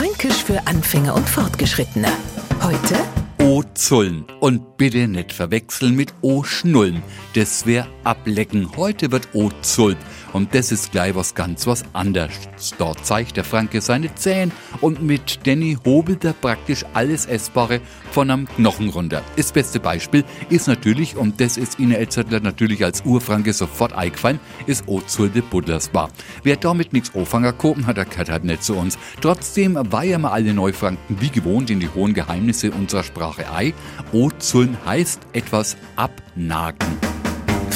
Fränkisch für Anfänger und Fortgeschrittene. Heute O-Zullen. Und bitte nicht verwechseln mit O-Schnullen. Das wäre ablecken. Heute wird O-Zullt. Und das ist gleich was ganz was anderes. Dort zeigt der Franke seine Zähne und mit Danny hobelt er praktisch alles Essbare von am Knochen runter. Das beste Beispiel ist natürlich, und das ist Ihnen Elzettler natürlich als Urfranke sofort eingefallen, ist O-Zulde Buddlersbar. Wer damit nichts Ofanger kopen hat, der gehört halt nicht zu uns. Trotzdem weihern wir alle Neufranken wie gewohnt in die hohen Geheimnisse unserer Sprache ei. O-Zullen heißt etwas abnagen.